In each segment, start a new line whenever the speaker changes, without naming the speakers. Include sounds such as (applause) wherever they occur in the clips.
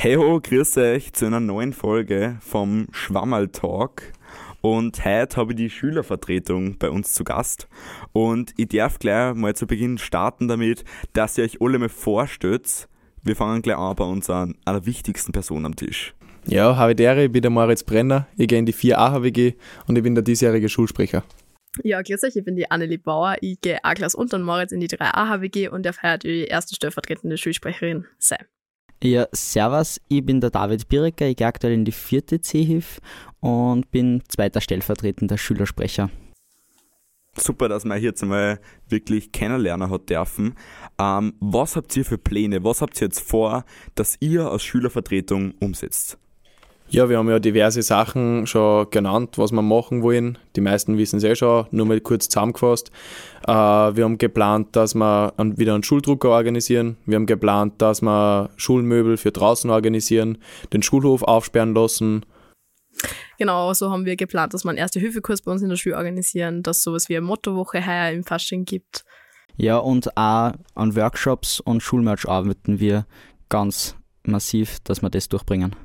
Hey ho, grüß euch zu einer neuen Folge vom Schwammerl Talk. Und heute habe ich die Schülervertretung bei uns zu Gast. Und ich darf gleich mal zu Beginn starten damit, dass ihr euch alle mal vorstellt. Wir fangen gleich an bei unserer einer wichtigsten Person am Tisch.
Ja, habe ich bin der Moritz Brenner, ich gehe in die 4a HWG und ich bin der diesjährige Schulsprecher.
Ja, grüß euch, ich bin die Annelie Bauer, ich gehe A-Klasse unter Moritz in die 3a HWG und darf heute die erste stellvertretende Schulsprecherin sein.
Ja, servus, ich bin der David Birecker, ich gehe aktuell in die vierte C-Hilf und bin zweiter stellvertretender Schülersprecher.
Super, dass man hier jetzt mal wirklich kennenlernen hat dürfen. Ähm, was habt ihr für Pläne? Was habt ihr jetzt vor, dass ihr als Schülervertretung umsetzt?
Ja, wir haben ja diverse Sachen schon genannt, was wir machen wollen. Die meisten wissen es eh schon, nur mal kurz zusammengefasst. Äh, wir haben geplant, dass wir wieder einen Schuldrucker organisieren. Wir haben geplant, dass wir Schulmöbel für draußen organisieren, den Schulhof aufsperren lassen.
Genau, so haben wir geplant, dass wir einen Erste-Hilfe-Kurs bei uns in der Schule organisieren, dass es sowas wie eine Mottowoche heuer im Fasching gibt.
Ja, und auch an Workshops und Schulmerch arbeiten wir ganz massiv, dass wir das durchbringen.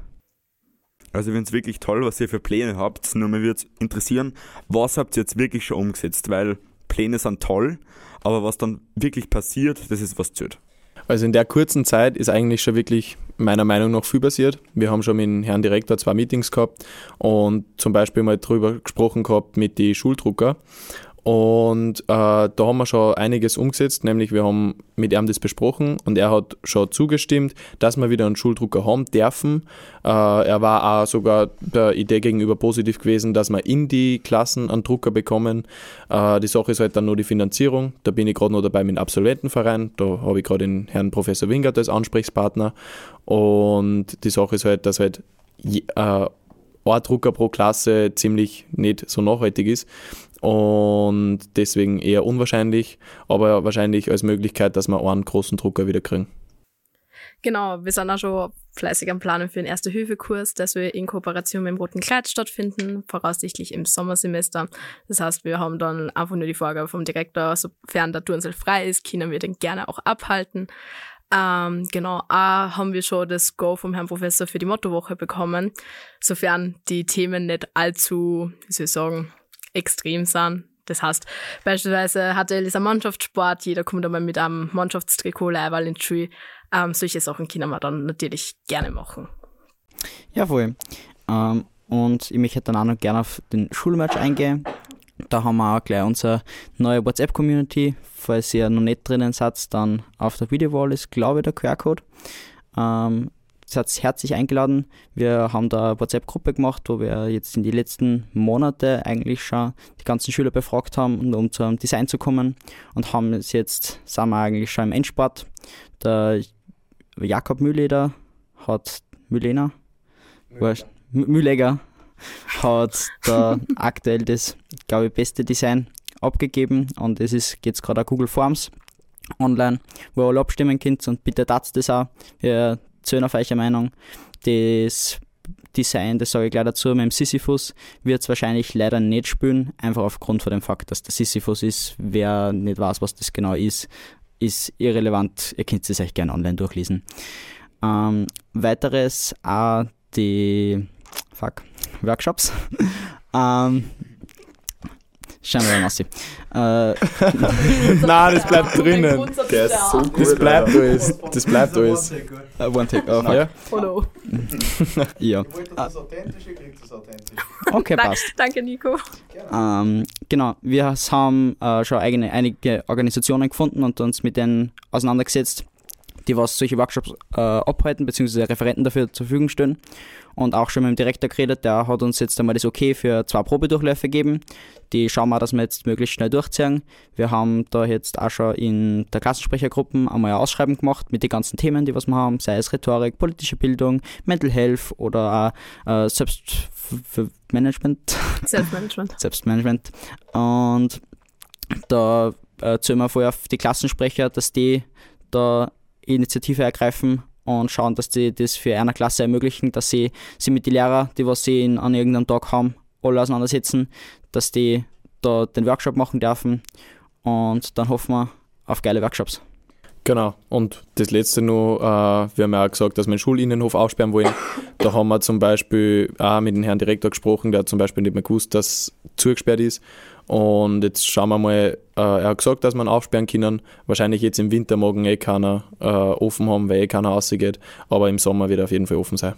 Also ich finde es wirklich toll, was ihr für Pläne habt. Nur mir würde es interessieren, was habt ihr jetzt wirklich schon umgesetzt? Weil Pläne sind toll, aber was dann wirklich passiert, das ist was zählt.
Also in der kurzen Zeit ist eigentlich schon wirklich meiner Meinung nach viel passiert. Wir haben schon mit dem Herrn Direktor zwei Meetings gehabt und zum Beispiel mal drüber gesprochen gehabt mit den Schuldrucker. Und äh, da haben wir schon einiges umgesetzt, nämlich wir haben mit ihm das besprochen und er hat schon zugestimmt, dass wir wieder einen Schuldrucker haben dürfen. Äh, er war auch sogar der Idee gegenüber positiv gewesen, dass wir in die Klassen einen Drucker bekommen. Äh, die Sache ist halt dann nur die Finanzierung. Da bin ich gerade noch dabei mit dem Absolventenverein. Da habe ich gerade den Herrn Professor Wingert als Ansprechpartner. Und die Sache ist halt, dass halt äh, ein Drucker pro Klasse ziemlich nicht so nachhaltig ist und deswegen eher unwahrscheinlich, aber wahrscheinlich als Möglichkeit, dass wir einen großen Drucker wieder kriegen.
Genau, wir sind auch schon fleißig am Planen für den Erste-Hilfe-Kurs, der soll in Kooperation mit dem Roten Kleid stattfinden, voraussichtlich im Sommersemester. Das heißt, wir haben dann einfach nur die Vorgabe vom Direktor, sofern der Turnsaal frei ist, können wir den gerne auch abhalten. Ähm, genau, auch haben wir schon das Go vom Herrn Professor für die Mottowoche bekommen, sofern die Themen nicht allzu, wie soll ich sagen, extrem sind. Das heißt, beispielsweise hatte Elisa Mannschaftssport, jeder kommt einmal mit einem Mannschaftstrikot leiwall in die Schule. Ähm, solche Sachen können wir dann natürlich gerne machen.
Ja, voll. Ähm, und ich möchte dann auch noch gerne auf den Schulmatch eingehen. Da haben wir auch gleich unsere neue WhatsApp-Community. Falls ihr noch nicht drinnen seid, dann auf der Videowall ist, glaube ich, der QR-Code. Ähm, seid herzlich eingeladen. Wir haben da eine WhatsApp-Gruppe gemacht, wo wir jetzt in die letzten Monate eigentlich schon die ganzen Schüler befragt haben, um zum Design zu kommen und haben es jetzt, sind wir eigentlich schon im Endspart. Der Jakob Mühleder hat, Mühleder? Mühlegger hat da (laughs) aktuell das, glaube ich, beste Design abgegeben und es ist jetzt gerade auf Google Forms online, wo ihr alle abstimmen könnt und bitte tat das auch. Wir zählen auf eure Meinung. Das Design, das sage ich gleich dazu, mit dem Sisyphus wird es wahrscheinlich leider nicht spielen, einfach aufgrund von dem Fakt, dass der Sisyphus ist. Wer nicht weiß, was das genau ist, ist irrelevant. Ihr könnt es euch gerne online durchlesen. Ähm, weiteres, auch die fuck, Workshops. (laughs) ähm, Schauen wir mal, Massi.
Äh, (laughs) Nein, das bleibt drinnen. Der ist so gut. Das bleibt alles. Das bleibt alles.
One take. Oh, (laughs) ja.
Hallo.
ja.
das Authentische, kriegt das Authentische.
Okay, passt.
Danke, Nico.
Ähm, genau, wir haben äh, schon eigene, einige Organisationen gefunden und uns mit denen auseinandergesetzt, die was solche Workshops äh, abhalten, beziehungsweise Referenten dafür zur Verfügung stellen. Und auch schon mit dem Direktor geredet, der hat uns jetzt einmal das Okay für zwei Probedurchläufe gegeben. Die schauen wir, dass wir jetzt möglichst schnell durchziehen. Wir haben da jetzt auch schon in der Klassensprechergruppe einmal ein Ausschreiben gemacht mit den ganzen Themen, die was wir haben, sei es Rhetorik, politische Bildung, Mental Health oder auch äh, Selbstmanagement. (laughs)
Selbstmanagement.
Selbstmanagement. Und da äh, zählen wir vorher auf die Klassensprecher, dass die da Initiative ergreifen und schauen, dass sie das für eine Klasse ermöglichen, dass sie sich mit den Lehrern, die was sie in, an irgendeinem Tag haben, alle auseinandersetzen, dass die da den Workshop machen dürfen und dann hoffen wir auf geile Workshops.
Genau. Und das letzte noch, äh, wir haben ja auch gesagt, dass wir den Schulinnenhof aufsperren wollen. Da haben wir zum Beispiel auch mit dem Herrn Direktor gesprochen, der hat zum Beispiel nicht mehr gewusst, dass zugesperrt ist. Und jetzt schauen wir mal, er hat gesagt, dass ihn aufsperren können. Wahrscheinlich jetzt im Winter morgen eh keiner äh, offen haben, weil eh keiner rausgeht. Aber im Sommer wird er auf jeden Fall offen sein.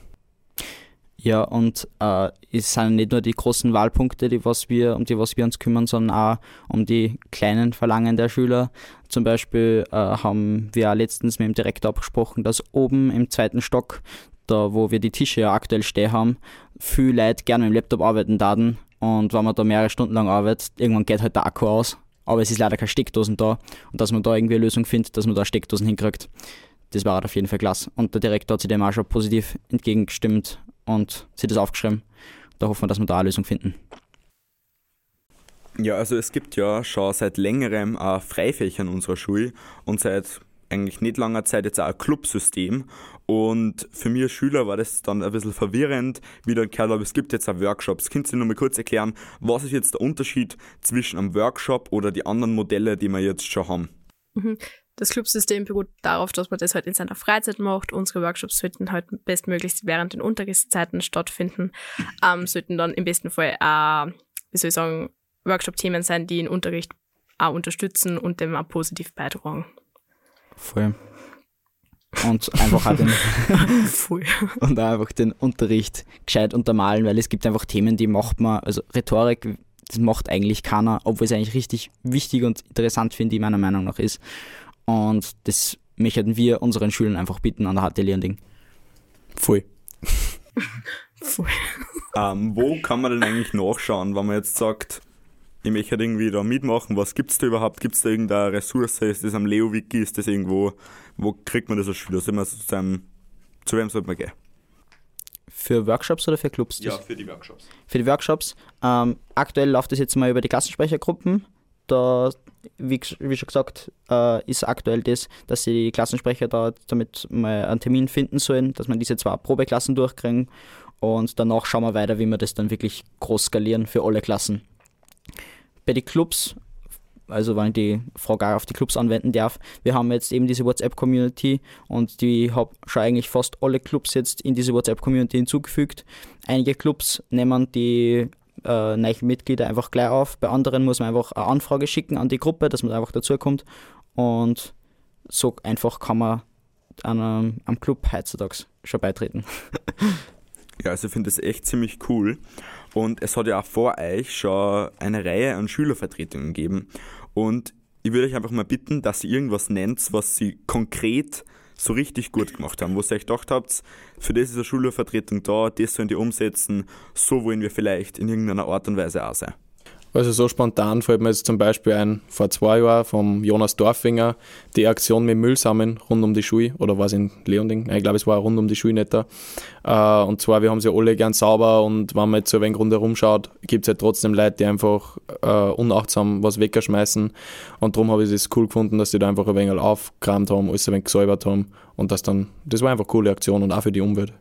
Ja, und äh, es sind nicht nur die großen Wahlpunkte, die was wir, um die was wir uns kümmern, sondern auch um die kleinen Verlangen der Schüler. Zum Beispiel äh, haben wir letztens mit dem Direktor abgesprochen, dass oben im zweiten Stock, da wo wir die Tische ja aktuell stehen haben, viele Leute gerne mit dem Laptop arbeiten daten. Und wenn man da mehrere Stunden lang arbeitet, irgendwann geht halt der Akku aus. Aber es ist leider keine Steckdosen da. Und dass man da irgendwie eine Lösung findet, dass man da Steckdosen hinkriegt, das war auf jeden Fall klasse. Und der Direktor hat sich dem auch schon positiv entgegengestimmt und sich das aufgeschrieben. Da hoffen wir, dass wir da eine Lösung finden.
Ja, also es gibt ja schon seit längerem Freifächer in unserer Schule und seit eigentlich nicht langer Zeit jetzt auch ein Clubsystem. Und für mich als Schüler war das dann ein bisschen verwirrend, wie dann gehört habe, es gibt jetzt auch Workshops. Könnt ihr noch mal kurz erklären, was ist jetzt der Unterschied zwischen einem Workshop oder die anderen Modelle, die wir jetzt schon haben?
Mhm. Das Clubsystem beruht darauf, dass man das halt in seiner Freizeit macht. Unsere Workshops sollten halt bestmöglichst während den Unterrichtszeiten stattfinden. Ähm, sollten dann im besten Fall auch, wie soll ich sagen, Workshop-Themen sein, die den Unterricht auch unterstützen und dem auch positiv beitragen.
Voll. Und einfach auch den, (laughs)
Voll.
und auch einfach den Unterricht gescheit untermalen, weil es gibt einfach Themen, die macht man, also Rhetorik, das macht eigentlich keiner, obwohl es eigentlich richtig wichtig und interessant finde, meiner Meinung nach ist. Und das möchten wir unseren Schülern einfach bieten an der HT Learning.
Voll. (laughs)
Voll.
Ähm, wo kann man denn eigentlich nachschauen, wenn man jetzt sagt, ich möchte halt irgendwie da mitmachen, was gibt es da überhaupt? Gibt es da irgendeine Ressource? Ist das am Leo-Wiki? Ist das irgendwo, wo kriegt man das als Schüler? Soll man zu, seinem, zu wem sollte man gehen?
Für Workshops oder für Clubs?
für die Workshops.
Für die Workshops. Ähm, aktuell läuft das jetzt mal über die Klassensprechergruppen. Da, wie, wie schon gesagt, äh, ist aktuell das, dass die Klassensprecher da damit mal einen Termin finden sollen, dass man diese zwei Probeklassen durchkriegen und danach schauen wir weiter, wie wir das dann wirklich groß skalieren für alle Klassen. Bei den Clubs, also wenn ich die Frage auch auf die Clubs anwenden darf, wir haben jetzt eben diese WhatsApp-Community und die habe schon eigentlich fast alle Clubs jetzt in diese WhatsApp-Community hinzugefügt. Einige Clubs nehmen die äh, neuen Mitglieder einfach gleich auf. Bei anderen muss man einfach eine Anfrage schicken an die Gruppe, dass man einfach dazukommt. Und so einfach kann man an einem, am Club heutzutage schon beitreten. (laughs)
Ja, also ich finde das echt ziemlich cool. Und es hat ja auch vor euch schon eine Reihe an Schülervertretungen gegeben. Und ich würde euch einfach mal bitten, dass ihr irgendwas nennt, was sie konkret so richtig gut gemacht haben, wo ihr euch gedacht habt, für das ist eine Schülervertretung da, das sollen die umsetzen, so wollen wir vielleicht in irgendeiner Art und Weise auch sein.
Also so spontan fällt mir jetzt zum Beispiel ein, vor zwei Jahren vom Jonas Dorfinger, die Aktion mit Müllsammeln rund um die Schule, oder war es in Leonding? Ich glaube, es war rund um die Schule nicht da. Äh, und zwar, wir haben sie alle gern sauber und wenn man jetzt so ein wenig rundherum schaut, gibt es halt trotzdem Leute, die einfach äh, unachtsam was wegschmeißen. Und darum habe ich es cool gefunden, dass die da einfach ein wenig aufgeräumt haben, alles ein wenig gesäubert haben. Und das dann, das war einfach eine coole Aktion und auch für die Umwelt.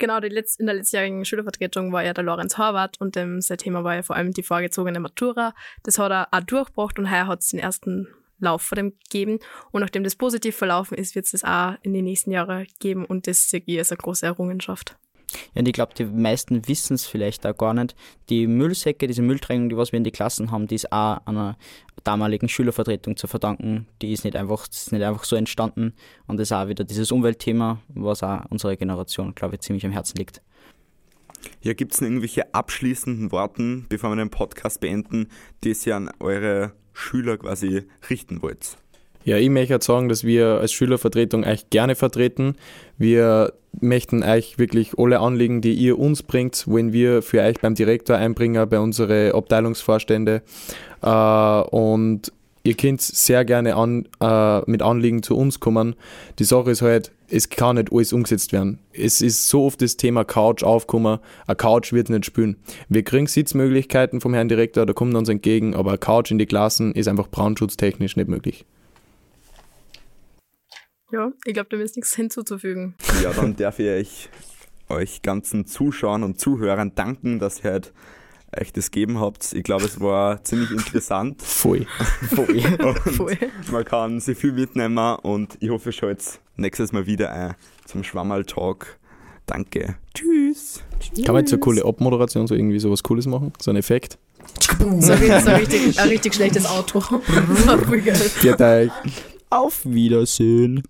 Genau, Letz in der letztjährigen Schülervertretung war ja der Lorenz Horvath und ähm, sein Thema war ja vor allem die vorgezogene Matura. Das hat er auch durchgebracht und heuer hat es den ersten Lauf von dem gegeben. Und nachdem das positiv verlaufen ist, wird es das auch in den nächsten Jahren geben und das als eine große Errungenschaft.
Ja, und ich glaube, die meisten wissen es vielleicht auch gar nicht. Die Müllsäcke, diese Mülltrennung, die was wir in die Klassen haben, die ist auch einer damaligen Schülervertretung zu verdanken. Die ist nicht einfach, ist nicht einfach so entstanden. Und das ist auch wieder dieses Umweltthema, was auch unserer Generation, glaube ich, ziemlich am Herzen liegt.
Ja, gibt es irgendwelche abschließenden Worten, bevor wir den Podcast beenden, die ihr an eure Schüler quasi richten wollt?
Ja, ich möchte halt sagen, dass wir als Schülervertretung euch gerne vertreten. Wir möchten euch wirklich alle Anliegen, die ihr uns bringt, wollen wir für euch beim Direktor einbringen, bei unseren Abteilungsvorstände. Äh, und ihr könnt sehr gerne an, äh, mit Anliegen zu uns kommen. Die Sache ist halt, es kann nicht alles umgesetzt werden. Es ist so oft das Thema Couch aufgekommen, eine Couch wird nicht spülen. Wir kriegen Sitzmöglichkeiten vom Herrn Direktor, da kommt uns entgegen, aber eine Couch in die Klassen ist einfach brandschutztechnisch nicht möglich.
Ja, ich glaube, dem ist nichts hinzuzufügen.
Ja, dann darf ich euch, ganzen Zuschauern und Zuhörern danken, dass ihr halt euch das gegeben habt. Ich glaube, es war ziemlich interessant. (laughs)
Voll.
Voll. (laughs) (laughs)
Voll.
Man kann sich viel mitnehmen und ich hoffe, ihr schaut nächstes Mal wieder ein zum Schwammerl-Talk. Danke. Tschüss.
Kann man jetzt so eine coole Abmoderation, so irgendwie sowas Cooles machen? So ein Effekt?
So ein, so ein, richtig, ein richtig schlechtes Auto.
Auf Wiedersehen.